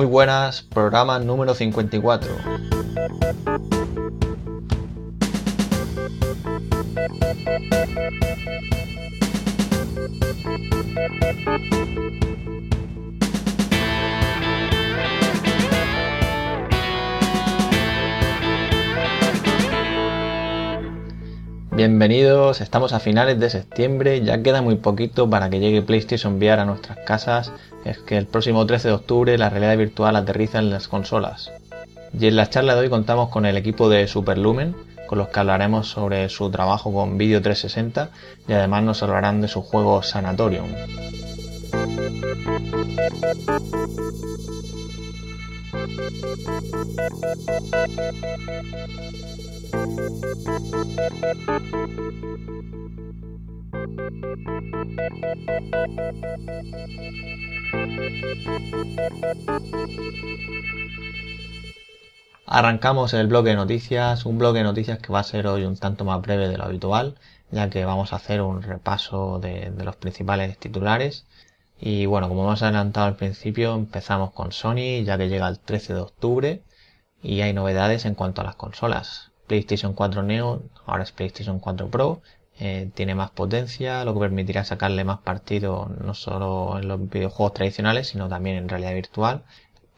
Muy buenas, programa número 54. Bienvenidos, estamos a finales de septiembre, ya queda muy poquito para que llegue PlayStation VR a nuestras casas, es que el próximo 13 de octubre la realidad virtual aterriza en las consolas. Y en la charla de hoy contamos con el equipo de Superlumen, con los que hablaremos sobre su trabajo con Video 360 y además nos hablarán de su juego Sanatorium. Arrancamos el bloque de noticias, un bloque de noticias que va a ser hoy un tanto más breve de lo habitual, ya que vamos a hacer un repaso de, los principales titulares. Y bueno, como hemos adelantado al principio, empezamos con Sony, ya que llega el 13 de octubre y hay novedades en cuanto a las consolas. PlayStation 4 Neo, ahora es PlayStation 4 Pro, eh, tiene más potencia, lo que permitirá sacarle más partido no solo en los videojuegos tradicionales, sino también en realidad virtual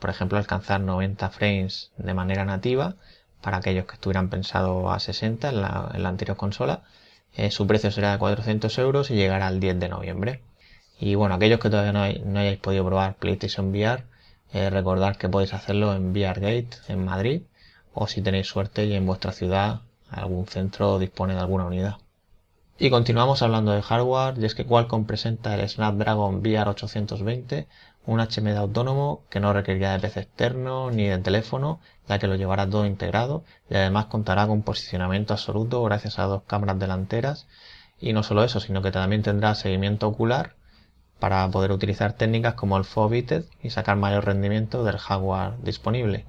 por ejemplo, alcanzar 90 frames de manera nativa para aquellos que estuvieran pensados a 60 en la, anterior consola. Eh, su precio será de 400 euros y llegará el 10 de noviembre. Y bueno, aquellos que todavía no, hayáis podido probar PlayStation VR, eh, recordad que podéis hacerlo en VRgate en Madrid o si tenéis suerte y en vuestra ciudad algún centro dispone de alguna unidad. Y continuamos hablando de hardware y es que Qualcomm presenta el Snapdragon VR 820 un HMD autónomo que no requerirá de PC externo ni de teléfono, ya que lo llevará todo integrado y además contará con posicionamiento absoluto gracias a dos cámaras delanteras y no solo eso, sino que también tendrá seguimiento ocular para poder utilizar técnicas como el Foveated y sacar mayor rendimiento del hardware disponible.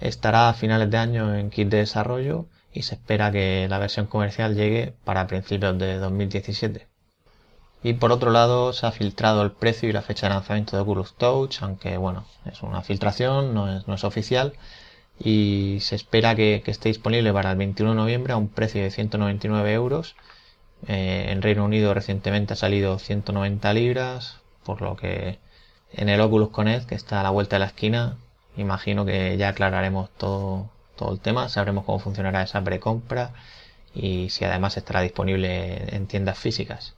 Estará a finales de año en kit de desarrollo y se espera que la versión comercial llegue para principios de 2017. Y por otro lado se ha filtrado el precio y la fecha de lanzamiento de Oculus Touch, aunque bueno, es una filtración, no es, oficial. Y se espera que, esté disponible para el 21 de noviembre a un precio de 199 euros. Eh, en Reino Unido recientemente ha salido 190 libras, por lo que en el Oculus Connect, que está a la vuelta de la esquina, imagino que ya aclararemos todo, todo el tema, sabremos cómo funcionará esa precompra y si además estará disponible en tiendas físicas.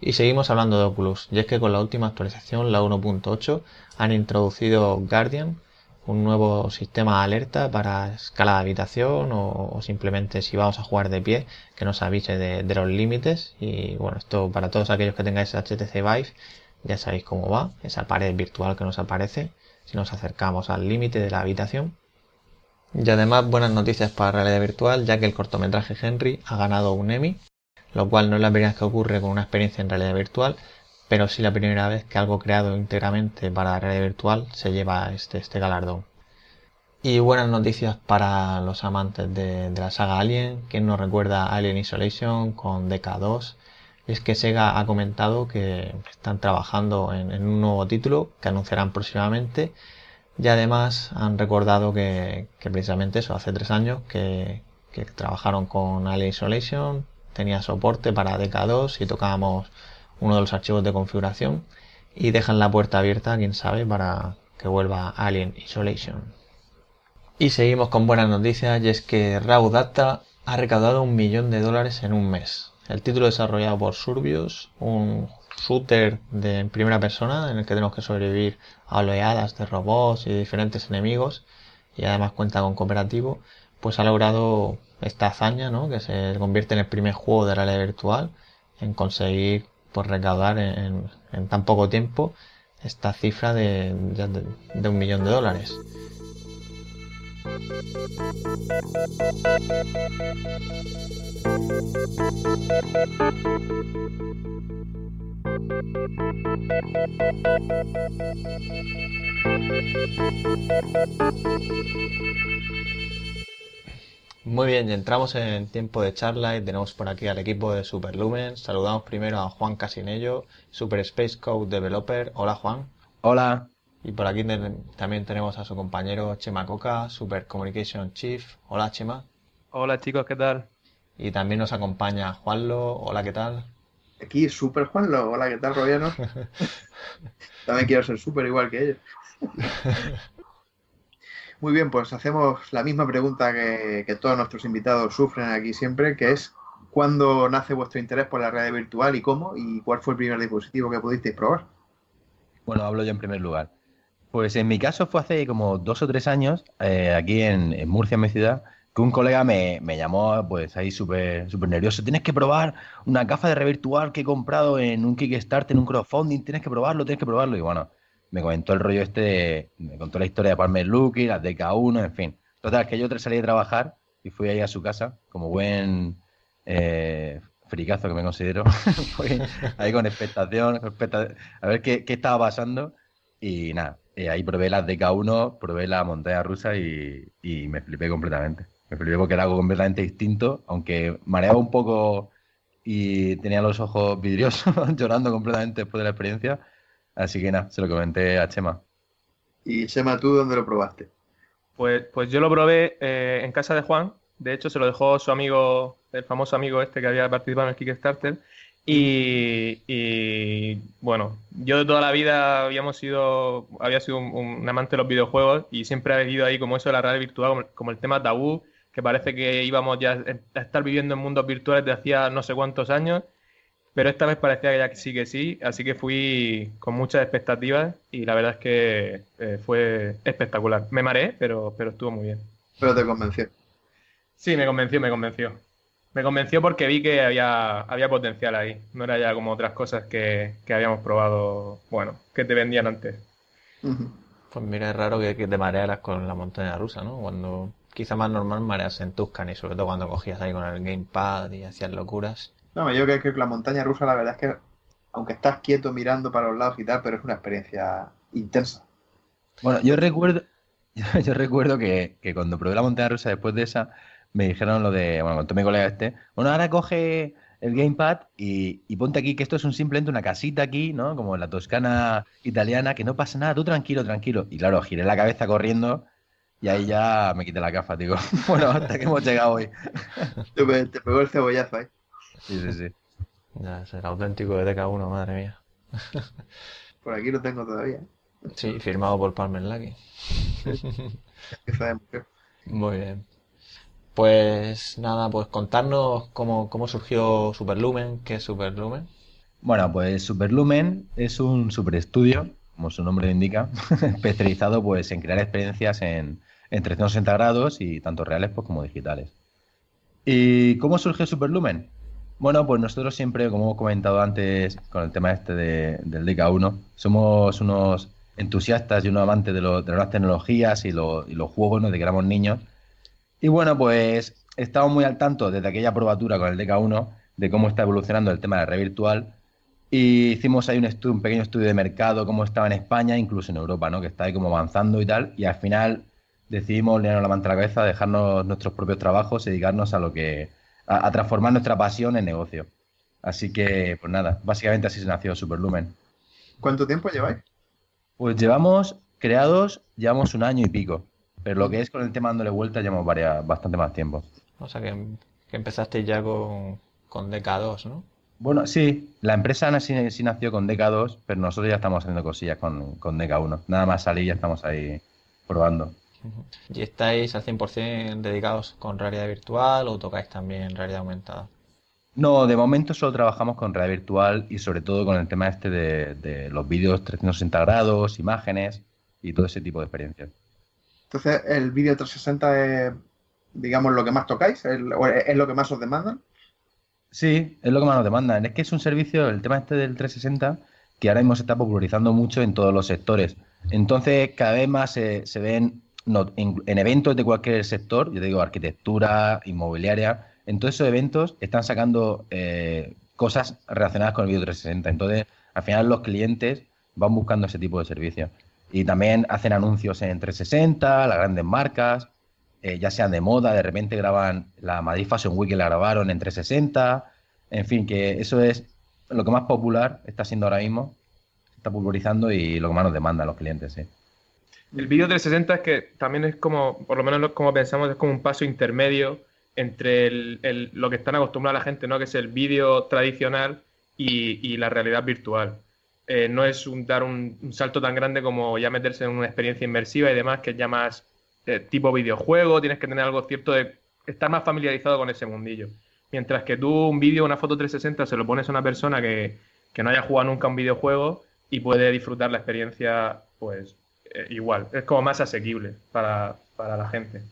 Y seguimos hablando de Oculus, y es que con la última actualización, la 1.8, han introducido Guardian, un nuevo sistema de alerta para escala de habitación o, simplemente si vamos a jugar de pie, que nos avise de, los límites. Y bueno, esto para todos aquellos que tengáis HTC Vive, ya sabéis cómo va, esa pared virtual que nos aparece si nos acercamos al límite de la habitación. Y además buenas noticias para realidad virtual, ya que el cortometraje Henry ha ganado un Emmy lo cual no es la primera vez que ocurre con una experiencia en realidad virtual, pero sí la primera vez que algo creado íntegramente para la realidad virtual se lleva este, este galardón. Y buenas noticias para los amantes de, la saga Alien, quien nos recuerda Alien Isolation con DK2. Es que Sega ha comentado que están trabajando en, un nuevo título que anunciarán próximamente. Y además han recordado que, precisamente eso, hace tres años que, que trabajaron con Alien Isolation, tenía soporte para DK2 y tocábamos uno de los archivos de configuración y dejan la puerta abierta, quién sabe, para que vuelva Alien Isolation. Y seguimos con buenas noticias y es que Raw Data ha recaudado un millón de dólares en un mes. El título desarrollado por Surbios, un shooter de en primera persona en el que tenemos que sobrevivir a oleadas de robots y diferentes enemigos y además cuenta con cooperativo, pues ha logrado esta hazaña, ¿no? Que se convierte en el primer juego de realidad virtual en conseguir pues recaudar en, tan poco tiempo esta cifra de un millón de dólares. Muy bien, entramos en tiempo de charla y tenemos por aquí al equipo de Superlumen. Saludamos primero a Juan Casinello, Super Space Code Developer. Hola Juan. Hola. Y por aquí también tenemos a su compañero Chema Coca, Super Communication Chief. Hola Chema. Hola chicos, ¿qué tal? Y también nos acompaña Juanlo. Hola, ¿qué tal? Aquí, Super Juanlo. Hola, ¿qué tal, Robiano? también quiero ser súper igual que ellos. Muy bien, pues hacemos la misma pregunta que, que, todos nuestros invitados sufren aquí siempre, que es ¿cuándo nace vuestro interés por la realidad virtual y cómo? ¿Y cuál fue el primer dispositivo que pudisteis probar? Bueno, hablo yo en primer lugar. Pues en mi caso fue hace como dos o tres años, eh, aquí en, Murcia, en mi ciudad, que un colega me, llamó pues ahí súper súper nervioso. Tienes que probar una gafa de revirtual que he comprado en un Kickstarter, en un crowdfunding, tienes que probarlo, tienes que probarlo. Y bueno, me comentó el rollo este, me contó la historia de Palmer Lucky, las de K1, en fin. Total, que yo salí de trabajar y fui ahí a su casa, como buen eh, fricazo que me considero. fui ahí con expectación, a ver qué, qué estaba pasando. Y nada, eh, ahí probé las DK1, probé la montaña rusa y, me flipé completamente. Me flipé porque era algo completamente distinto, aunque mareaba un poco y tenía los ojos vidriosos, llorando completamente después de la experiencia. Así que nada, se lo comenté a Chema. ¿Y Chema, tú dónde lo probaste? Pues, pues yo lo probé eh, en casa de Juan. De hecho, se lo dejó su amigo, el famoso amigo este que había participado en el Kickstarter. Y, bueno, yo de toda la vida habíamos sido, había sido un, amante de los videojuegos y siempre ha ido ahí como eso de la realidad virtual, como, el tema tabú, que parece que íbamos ya a estar viviendo en mundos virtuales de hacía no sé cuántos años, pero esta vez parecía que ya sí que sí, así que fui con muchas expectativas y la verdad es que eh, fue espectacular. Me mareé, pero, pero estuvo muy bien. Pero te convenció. Sí, me convenció, me convenció me convenció porque vi que había, había potencial ahí. No era ya como otras cosas que, habíamos probado, bueno, que te vendían antes. Pues mira, es raro que, te marearas con la montaña rusa, ¿no? Cuando quizá más normal mareas en Tuscan y sobre todo cuando cogías ahí con el gamepad y hacías locuras. No, yo creo que la montaña rusa la verdad es que aunque estás quieto mirando para los lados y tal, pero es una experiencia intensa. Bueno, yo recuerdo, yo, recuerdo que, que cuando probé la montaña rusa después de esa, me dijeron lo de, bueno, con mi colega este, bueno, ahora coge el gamepad y, ponte aquí que esto es un simplemente una casita aquí, ¿no? Como en la Toscana italiana, que no pasa nada, tú tranquilo, tranquilo. Y claro, giré la cabeza corriendo y ahí ya me quité la gafa, digo, bueno, hasta que hemos llegado hoy. te pegó el cebollazo ahí. Sí, sí, sí. Ya, será auténtico de DK1, madre mía. Por aquí lo tengo todavía. Sí, firmado por Palmer Lucky. Muy bien. Pues nada, pues contarnos cómo, cómo surgió Superlumen, qué es Superlumen. Bueno, pues Superlumen es un superestudio, como su nombre indica, especializado pues en crear experiencias en, en 360 grados y tanto reales pues, como digitales. ¿Y cómo surge Superlumen? Bueno, pues nosotros siempre, como hemos comentado antes con el tema este de, del DK1, somos unos entusiastas y unos amantes de, lo, las tecnologías y, los juegos ¿no? de que éramos niños y bueno, pues estamos muy al tanto desde aquella probatura con el DK1 de cómo está evolucionando el tema de la red virtual. Y hicimos ahí un, estudio, un pequeño estudio de mercado, cómo estaba en España, incluso en Europa, ¿no? Que está ahí como avanzando y tal. Y al final decidimos liarnos la manta a la cabeza, dejarnos nuestros propios trabajos y dedicarnos a lo que. a, transformar nuestra pasión en negocio. Así que, pues nada, básicamente así se nació Superlumen. ¿Cuánto tiempo lleváis? Pues llevamos creados, llevamos un año y pico. Pero lo que es con el tema dándole vuelta llevamos varias, bastante más tiempo. O sea que, que empezaste ya con, con DK2, ¿no? Bueno, sí, la empresa sí, sí, nació con DK2, pero nosotros ya estamos haciendo cosillas con, con DK1. Nada más salir ya estamos ahí probando. ¿Y estáis al 100% dedicados con realidad virtual o tocáis también realidad aumentada? No, de momento solo trabajamos con realidad virtual y sobre todo con el tema este de, de los vídeos 360 grados, imágenes y todo ese tipo de experiencias. Entonces, el vídeo 360 es, digamos, lo que más tocáis, es, lo que más os demandan. Sí, es lo que más nos demandan. Es que es un servicio, el tema este del 360, que ahora mismo se está popularizando mucho en todos los sectores. Entonces, cada vez más se, ven en, eventos de cualquier sector, yo digo arquitectura, inmobiliaria, en todos esos eventos están sacando eh, cosas relacionadas con el vídeo 360. Entonces, al final los clientes van buscando ese tipo de servicios. Y también hacen anuncios en 360, las grandes marcas, eh, ya sean de moda, de repente graban la Madrid Fashion Week que la grabaron en 360. En fin, que eso es lo que más popular está siendo ahora mismo. está pulverizando y lo que más nos demandan los clientes, sí. El vídeo 360 es que también es como, por lo menos como pensamos, es como un paso intermedio entre lo que están acostumbrados la gente, ¿no? Que es el vídeo tradicional y, la realidad virtual. Eh, no es un, dar un, salto tan grande como ya meterse en una experiencia inmersiva y demás, que es ya más eh, tipo videojuego, tienes que tener algo cierto de estar más familiarizado con ese mundillo. Mientras que tú un vídeo, una foto 360, se lo pones a una persona que, que no haya jugado nunca un videojuego y puede disfrutar la experiencia, pues eh, igual. Es como más asequible para, para la gente.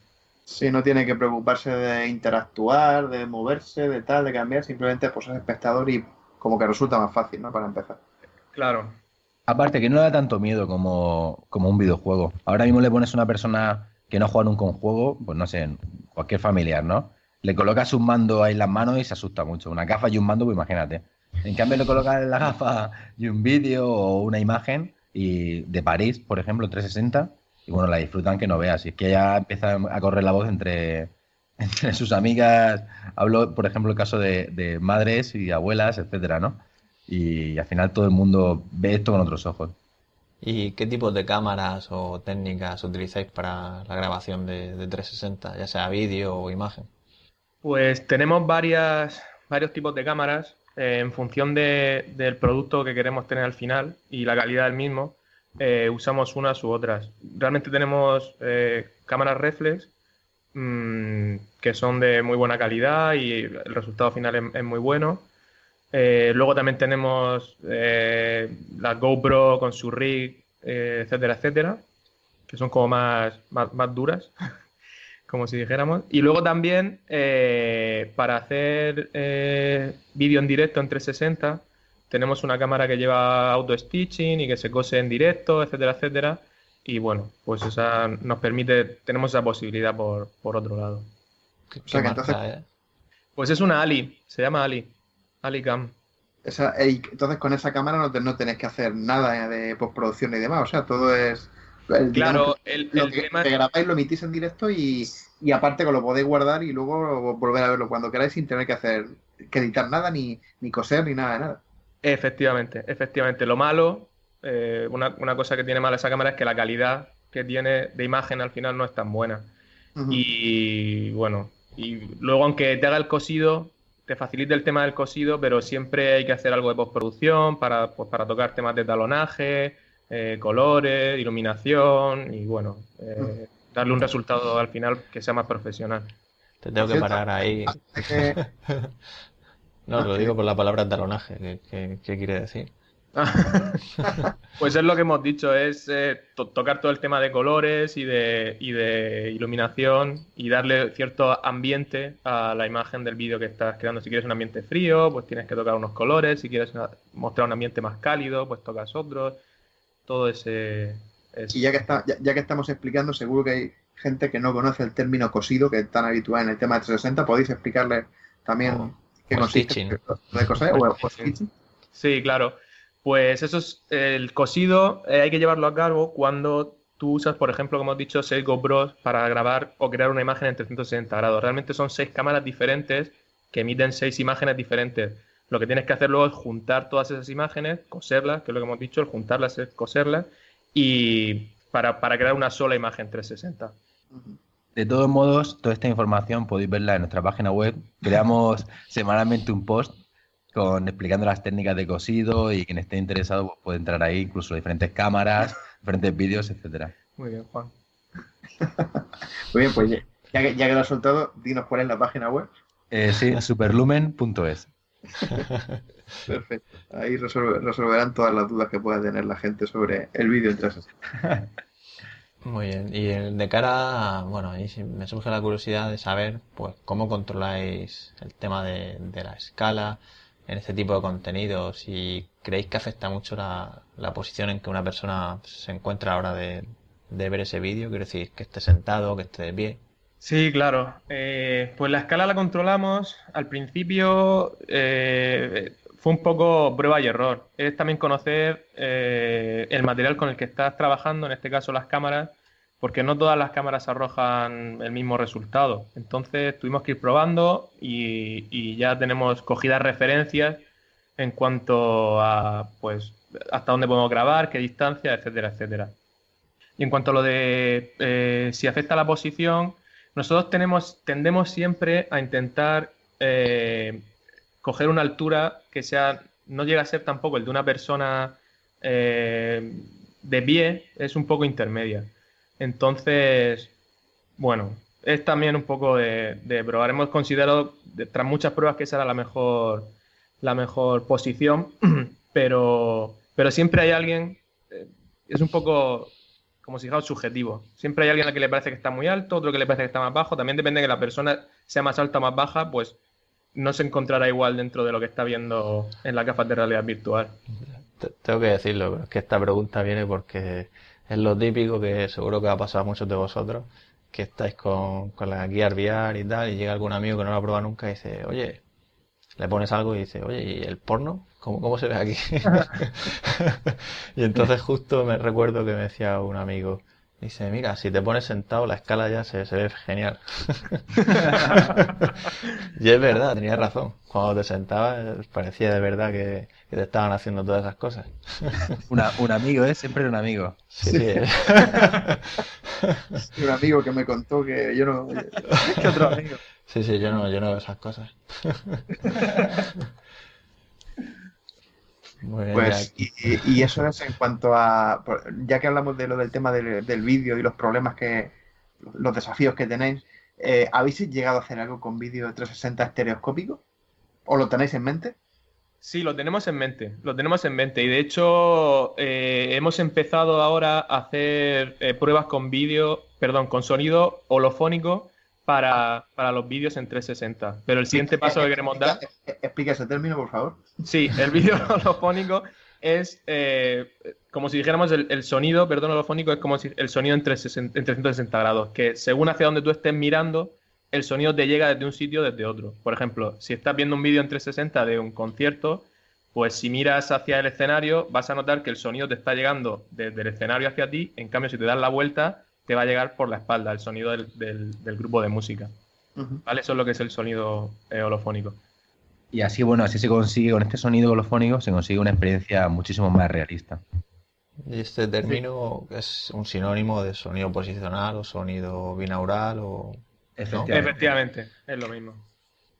Sí, no tiene que preocuparse de interactuar, de moverse, de tal, de cambiar, simplemente pues es espectador y como que resulta más fácil, ¿no? Para empezar. Claro. Aparte que no da tanto miedo como, como un videojuego. Ahora mismo le pones a una persona que no juega nunca un juego, pues no sé, cualquier familiar, ¿no? Le colocas un mando ahí en las manos y se asusta mucho. Una gafa y un mando, pues imagínate. En cambio le colocas la gafa y un vídeo o una imagen y de París, por ejemplo, 360, y bueno, la disfrutan que no veas. Y es que ya empieza a correr la voz entre, entre sus amigas. Hablo, por ejemplo, el caso de, madres y abuelas, etcétera, ¿no? Y, al final todo el mundo ve esto con otros ojos. ¿Y qué tipos de cámaras o técnicas utilizáis para la grabación de, 360, ya sea vídeo o imagen? Pues tenemos varias, varios tipos de cámaras eh, en función del producto que queremos tener al final y la calidad del mismo. Eh, usamos unas u otras. Realmente tenemos eh, cámaras reflex mm, que son de muy buena calidad y el resultado final es, muy bueno. Eh, luego también tenemos la GoPro con su rig, etcétera, etcétera, que son como más, más, duras, como si dijéramos. Y luego también para hacer vídeo en directo en 360 tenemos una cámara que lleva auto stitching y que se cose en directo, etcétera, etcétera. Y bueno, pues esa nos permite, tenemos esa posibilidad por, otro lado. Pues es una Ali, se llama Ali, Ali Cam. entonces con esa cámara no, no tenés que hacer nada de postproducción y demás, o sea, todo es... claro, el, lo que, grabáis lo emitís en directo y, aparte que lo podéis guardar y luego volver a verlo cuando queráis sin tener que hacer, que editar nada, ni, ni coser, ni nada de nada. Efectivamente, efectivamente. Lo malo, eh, una, cosa que tiene mala esa cámara es que la calidad que tiene de imagen al final no es tan buena. Y bueno, y luego aunque te haga el cosido, te facilita el tema del cosido, pero siempre hay que hacer algo de postproducción para, pues, para tocar temas de talonaje, eh, colores, iluminación y bueno, eh, darle un resultado al final que sea más profesional. Te tengo que parar ahí. No, lo digo por la palabra talonaje, ¿qué, quiere decir? pues es lo que hemos dicho, es eh, tocar todo el tema de colores y de, y de iluminación y darle cierto ambiente a la imagen del vídeo que estás creando. Si quieres un ambiente frío, pues tienes que tocar unos colores. Si quieres mostrar un ambiente más cálido, pues tocas otros. Todo ese... Y ya que, está, ya, que estamos explicando, seguro que hay gente que no conoce el término cosido, que es tan habitual en el tema de 360. ¿Podéis explicarle también oh. Sí, claro. Pues eso es el cosido, eh, hay que llevarlo a cabo cuando tú usas, por ejemplo, como hemos dicho, 6 GoPros para grabar o crear una imagen en 360 grados. Realmente son seis cámaras diferentes que emiten seis imágenes diferentes. Lo que tienes que hacer luego es juntar todas esas imágenes, coserlas, que es lo que hemos dicho, el juntarlas es coserlas, y para, crear una sola imagen 360. De todos modos, toda esta información podéis verla en nuestra página web. Creamos semanalmente un post con explicando las técnicas de cosido y quien esté interesado pues, puede entrar ahí, incluso diferentes cámaras, diferentes vídeos, etcétera. Muy bien, Juan. Muy bien, pues ya que, ya que lo has soltado, dinos cuál es la página web. Eh, sí, superlumen.es. Perfecto. Ahí resolverán todas las dudas que pueda tener la gente sobre el vídeo en 360. Muy bien. Y de cara, bueno, ahí me surge la curiosidad de saber, pues, cómo controláis el tema de, la escala en este tipo de contenidos y creéis que afecta mucho la, posición en que una persona se encuentra a la hora de, ver ese vídeo, quiero decir, que esté sentado, que esté de pie. Sí, claro. Eh, pues la escala la controlamos. Al principio eh, fue un poco prueba y error. Es también conocer eh, el material con el que estás trabajando, en este caso las cámaras, porque no todas las cámaras arrojan el mismo resultado. Entonces tuvimos que ir probando y, ya tenemos cogidas referencias en cuanto a pues hasta dónde podemos grabar, qué distancia, etcétera, etcétera. Y en cuanto a lo de si afecta la posición, nosotros tenemos, tendemos siempre a intentar eh, coger una altura que sea, no llega a ser tampoco el de una persona eh, de pie, es un poco intermedia. Entonces, bueno, es también un poco de, probar. Hemos considerado, tras muchas pruebas, que esa era la mejor, la mejor posición, pero, pero siempre hay alguien, eh, es un poco como si dijera subjetivo. Siempre hay alguien a que le parece que está muy alto, otro que le parece que está más bajo. También depende de que la persona sea más alta o más baja, pues no se encontrará igual dentro de lo que está viendo en la gafas de realidad virtual. Tengo que decirlo, que esta pregunta viene porque es lo típico que seguro que ha pasado a muchos de vosotros, que estáis con, con la guía VR y tal, y llega algún amigo que no lo ha probado nunca y dice, oye, le pones algo y dice, oye, ¿y el porno? ¿Cómo, cómo se ve aquí? y entonces justo me recuerdo que me decía un amigo, dice, mira, si te pones sentado la escala ya se, se ve genial. y es verdad, tenía razón. Cuando te sentabas parecía de verdad que, que te estaban haciendo todas esas cosas. un amigo, ¿eh? Siempre un amigo. Sí, sí. un amigo que me contó que yo no... ¿Qué otro amigo? Sí, sí, yo no, yo no veo esas cosas. pues, y, eso es en cuanto a, ya que hablamos de lo del tema del, vídeo y los problemas que, los desafíos que tenéis, eh, ¿habéis llegado a hacer algo con vídeo 360 estereoscópico? ¿O lo tenéis en mente? Sí, lo tenemos en mente, lo tenemos en mente. Y de hecho, eh, hemos empezado ahora a hacer eh, pruebas con vídeo, perdón, con sonido holofónico para, los vídeos en 360. Pero el siguiente paso que queremos dar. Explica ese término, por favor. Sí, el vídeo holofónico es eh, como si dijéramos el, sonido, perdón, holofónico es como si el sonido en, 360, grados, que según hacia donde tú estés mirando, el sonido te llega desde un sitio desde otro. Por ejemplo, si estás viendo un vídeo en 360 de un concierto, pues si miras hacia el escenario, vas a notar que el sonido te está llegando desde el escenario hacia ti, en cambio si te das la vuelta, te va a llegar por la espalda el sonido del, grupo de música. ¿Vale? Eso es lo que es el sonido eh, holofónico. Y así, bueno, así se consigue, con este sonido holofónico, se consigue una experiencia muchísimo más realista. ¿Y este término es un sinónimo de sonido posicional o sonido binaural o...? Efectivamente. es lo mismo.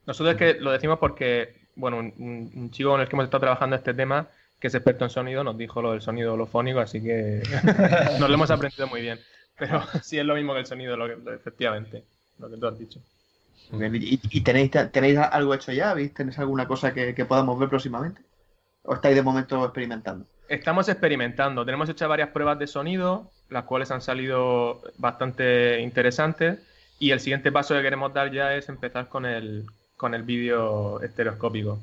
Nosotros es que lo decimos porque, bueno, un, chico con el que hemos estado trabajando este tema, que es experto en sonido, nos dijo lo del sonido holofónico, así que nos lo hemos aprendido muy bien. Pero sí es lo mismo que el sonido, lo que, efectivamente, lo que tú has dicho. ¿Y, tenéis, tenéis algo hecho ya? ¿Tenéis alguna cosa que, podamos ver próximamente? ¿O estáis de momento experimentando? Estamos experimentando. Tenemos hecho varias pruebas de sonido, las cuales han salido bastante interesantes. Y el siguiente paso que queremos dar ya es empezar con el, con el vídeo estereoscópico.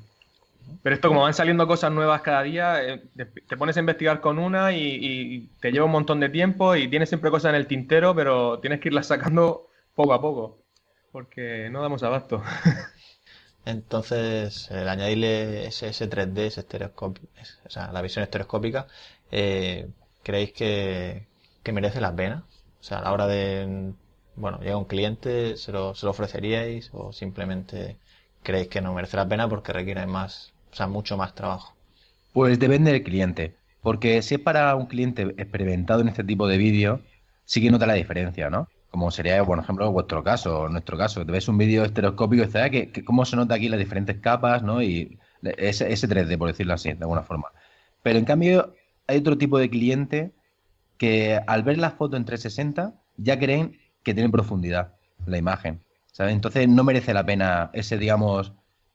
Pero esto, como van saliendo cosas nuevas cada día, eh, te pones a investigar con una y, te lleva un montón de tiempo y tienes siempre cosas en el tintero, pero tienes que irlas sacando poco a poco, porque no damos abasto. Entonces, el añadirle ese, 3D, ese estereoscópico, o sea, la visión estereoscópica, eh, ¿creéis que, merece la pena? O sea, a la hora de, bueno, llega un cliente, ¿se lo, se lo ofreceríais o simplemente creéis que no merece la pena porque requiere más o sea, mucho más trabajo. Pues depende del cliente. Porque si es para un cliente experimentado en este tipo de vídeo, sí que nota la diferencia, ¿no? Como sería, por ejemplo, vuestro caso, nuestro caso. Te ves un vídeo estereoscópico y dices, que, que, cómo se nota aquí las diferentes capas, ¿no? Y ese, ese 3D, por decirlo así, de alguna forma. Pero en cambio, hay otro tipo de cliente que al ver la foto en 360 ya creen que tiene profundidad la imagen. ¿sabes? Entonces no merece la pena ese, digamos,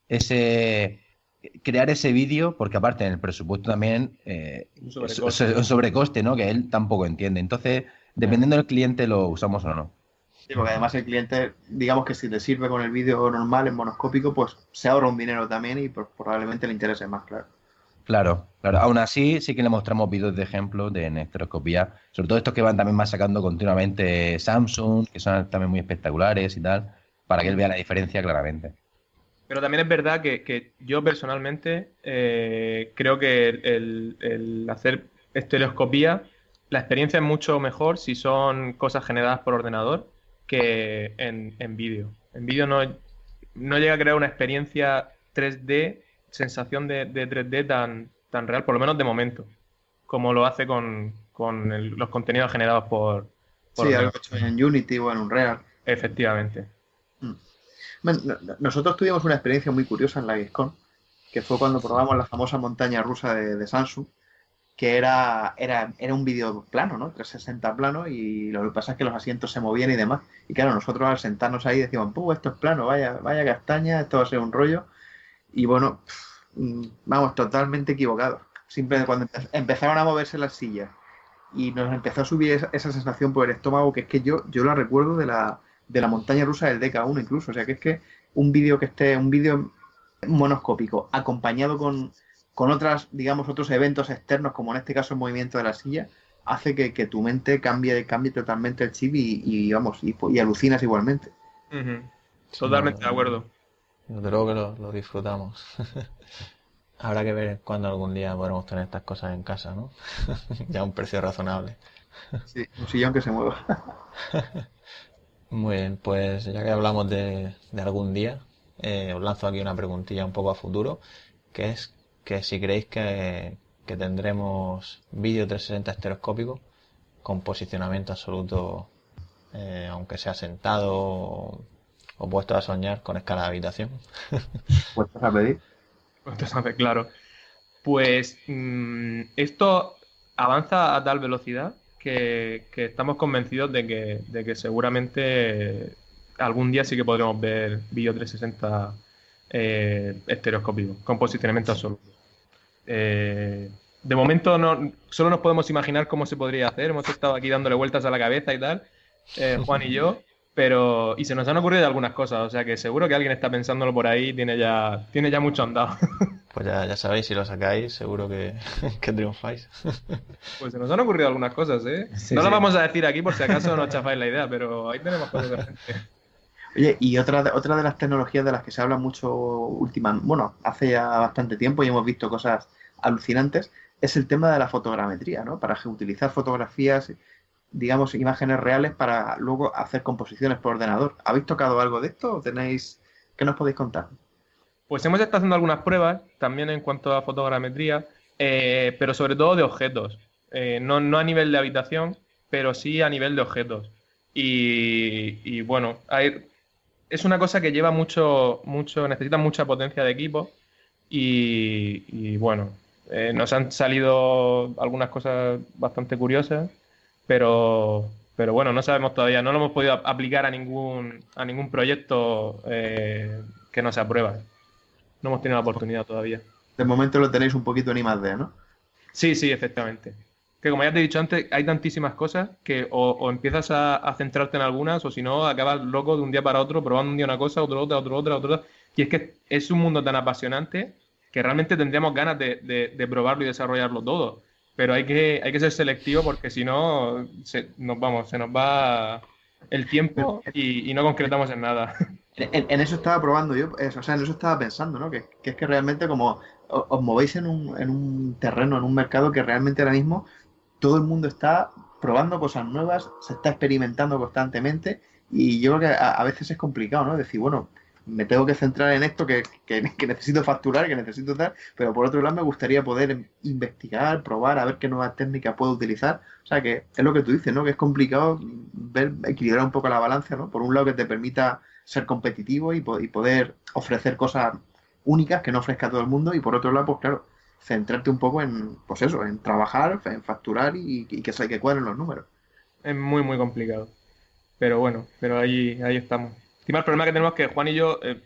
ese crear ese vídeo, porque aparte en el presupuesto también eh, un sobrecoste. Es, sobrecoste, ¿no? Que él tampoco entiende. Entonces, dependiendo del cliente, lo usamos o no. Sí, porque además el cliente, digamos que si te sirve con el vídeo normal en monoscópico, pues se ahorra un dinero también y pues, probablemente le interese más, claro. Claro, claro. Aún así, sí que le mostramos vídeos de ejemplo de estereoscopía, sobre todo estos que van también más sacando continuamente Samsung, que son también muy espectaculares y tal, para que él vea la diferencia claramente. Pero también es verdad que, yo personalmente eh, creo que el, hacer estereoscopía, la experiencia es mucho mejor si son cosas generadas por ordenador que en, vídeo. En vídeo no, no llega a crear una experiencia 3D sensación de, 3D tan, tan real, por lo menos de momento, como lo hace con, los contenidos generados por... sí, algo hecho en Unity o en Unreal. Efectivamente. Mm. Nosotros tuvimos una experiencia muy curiosa en la Gamescom, que fue cuando probamos la famosa montaña rusa de, Samsung, que era, era, era un vídeo plano, ¿no? 360 plano, y lo que pasa es que los asientos se movían y demás. Y claro, nosotros al sentarnos ahí decíamos, ¡puh, esto es plano! Vaya, vaya castaña, esto va a ser un rollo. Y bueno, vamos, totalmente equivocados. Siempre cuando empezaron a moverse las sillas y nos empezó a subir esa, sensación por el estómago, que es que yo, yo la recuerdo de la, de la montaña rusa del DK1 incluso. O sea, que es que un vídeo que esté, un vídeo monoscópico, acompañado con, con otras, digamos, otros eventos externos, como en este caso el movimiento de la silla, hace que, tu mente cambie, cambie totalmente el chip y, vamos, y, alucinas igualmente. Totalmente de acuerdo. Desde luego que lo, disfrutamos. Habrá que ver cuándo algún día podremos tener estas cosas en casa, ¿no? ya a un precio razonable. sí, un sillón que se mueva. Muy bien, pues ya que hablamos de, algún día, eh, os lanzo aquí una preguntilla un poco a futuro, que es que si creéis que, tendremos vídeo 360 estereoscópico con posicionamiento absoluto, eh, aunque sea sentado o puesto a soñar con escala de habitación. ¿Puestos a pedir? Puestos a pedir, claro. Pues mm, esto avanza a tal velocidad que, estamos convencidos de que, de que, seguramente algún día sí que podremos ver vídeo 360 eh, estereoscópico, con posicionamiento absoluto. Eh, de momento no, solo nos podemos imaginar cómo se podría hacer. Hemos estado aquí dándole vueltas a la cabeza y tal, eh, Juan y yo. Pero, y se nos han ocurrido algunas cosas, o sea que seguro que alguien está pensándolo por ahí, tiene ya, tiene ya mucho andado. Pues ya, ya sabéis, si lo sacáis, seguro que, que triunfáis. Pues se nos han ocurrido algunas cosas, ¿eh? no lo vamos a decir aquí por si acaso no chafáis la idea, pero ahí tenemos cosas de gente. Oye, y otra de, otra de las tecnologías de las que se habla mucho últimamente, bueno, hace ya bastante tiempo y hemos visto cosas alucinantes, es el tema de la fotogrametría, ¿no? Para utilizar fotografías digamos, imágenes reales para luego hacer composiciones por ordenador. ¿Habéis tocado algo de esto o tenéis... ¿Qué nos podéis contar? Pues hemos estado haciendo algunas pruebas también en cuanto a fotogrametría, eh, pero sobre todo de objetos. Eh, no, a nivel de habitación, pero sí a nivel de objetos. Y, bueno, es una cosa que lleva mucho, mucho, necesita mucha potencia de equipo. Y, bueno, eh, nos han salido algunas cosas bastante curiosas pero, pero bueno, no sabemos todavía, no lo hemos podido aplicar a ningún, a ningún proyecto que no se aprueba. No hemos tenido la oportunidad todavía. De momento lo tenéis un poquito en I+.D., ¿no? Sí, sí, efectivamente. Que como ya te he dicho antes, hay tantísimas cosas que o, empiezas a, centrarte en algunas o si no, acabas loco de un día para otro, probando un día una cosa, otro otra, otro otra, otra. Y es que es un mundo tan apasionante que realmente tendríamos ganas de, de probarlo y desarrollarlo todo pero hay que, hay que ser selectivo porque si no, nos vamos, se nos va el tiempo y, no concretamos en nada. En, eso estaba probando yo, o sea, en eso estaba pensando, ¿no? Que, es que realmente como os, movéis en un, en un terreno, en un mercado que realmente ahora mismo todo el mundo está probando cosas nuevas, se está experimentando constantemente y yo creo que a, a veces es complicado, ¿no? Decir, bueno, me tengo que centrar en esto que, necesito facturar, que necesito dar, pero por otro lado me gustaría poder investigar, probar, a ver qué nuevas técnicas puedo utilizar. O sea, que es lo que tú dices, ¿no? Que es complicado ver, equilibrar un poco la balanza, ¿no? Por un lado que te permita ser competitivo y, poder ofrecer cosas únicas que no ofrezca todo el mundo y por otro lado, pues claro, centrarte un poco en, pues eso, en trabajar, en facturar y, que se que cuadren los números. Es muy, muy complicado. Pero bueno, pero ahí, ahí estamos. Encima el problema que tenemos es que Juan y yo, eh,